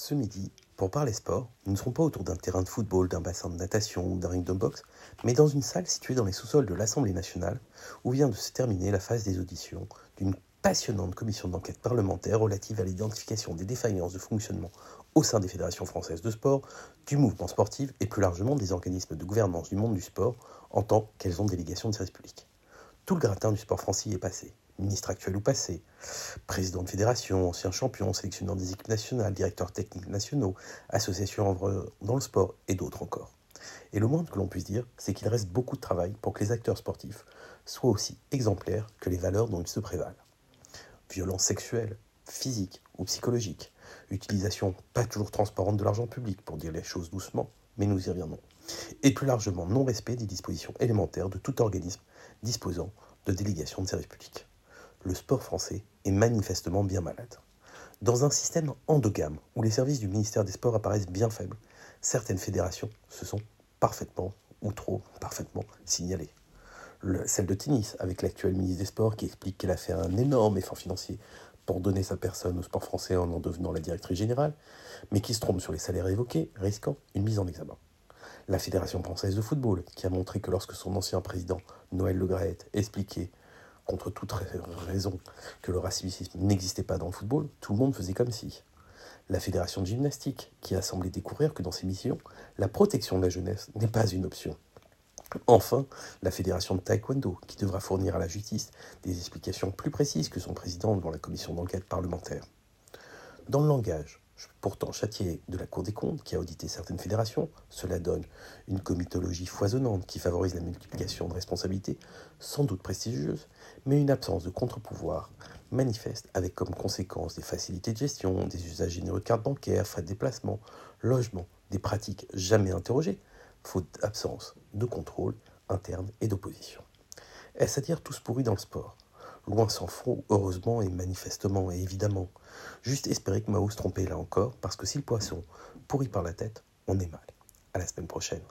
Ce midi, pour parler sport, nous ne serons pas autour d'un terrain de football, d'un bassin de natation ou d'un ring de boxe, mais dans une salle située dans les sous-sols de l'Assemblée nationale, où vient de se terminer la phase des auditions d'une passionnante commission d'enquête parlementaire relative à l'identification des défaillances de fonctionnement au sein des fédérations françaises de sport, du mouvement sportif et plus largement des organismes de gouvernance du monde du sport en tant qu'elles ont délégation de service public. Tout le gratin du sport français est passé ministre actuel ou passé, président de fédération, ancien champion, sélectionneur des équipes nationales, directeur technique nationaux, association dans le sport et d'autres encore. Et le moins que l'on puisse dire, c'est qu'il reste beaucoup de travail pour que les acteurs sportifs soient aussi exemplaires que les valeurs dont ils se prévalent. Violence sexuelle, physique ou psychologique, utilisation pas toujours transparente de l'argent public pour dire les choses doucement, mais nous y reviendrons. Et plus largement, non-respect des dispositions élémentaires de tout organisme disposant de délégation de service public le sport français est manifestement bien malade. Dans un système endogame où les services du ministère des Sports apparaissent bien faibles, certaines fédérations se sont parfaitement, ou trop parfaitement, signalées. celle de tennis, avec l'actuel ministre des Sports qui explique qu'elle a fait un énorme effort financier pour donner sa personne au sport français en en devenant la directrice générale, mais qui se trompe sur les salaires évoqués, risquant une mise en examen. La Fédération française de football, qui a montré que lorsque son ancien président, Noël Le expliquait contre toute raison que le racisme n'existait pas dans le football, tout le monde faisait comme si. La fédération de gymnastique, qui a semblé découvrir que dans ses missions, la protection de la jeunesse n'est pas une option. Enfin, la fédération de taekwondo, qui devra fournir à la justice des explications plus précises que son président devant la commission d'enquête parlementaire. Dans le langage, pourtant châtié de la Cour des comptes, qui a audité certaines fédérations, cela donne une comitologie foisonnante qui favorise la multiplication de responsabilités, sans doute prestigieuses, mais une absence de contre-pouvoir manifeste avec comme conséquence des facilités de gestion, des usages généreux de cartes bancaires, frais de déplacement, logement, des pratiques jamais interrogées, faute d'absence de contrôle interne et d'opposition. Est-ce à dire tous pourris dans le sport? Loin s'en faut, heureusement et manifestement et évidemment. Juste espérer que Mao se trompait là encore, parce que si le poisson pourrit par la tête, on est mal. À la semaine prochaine.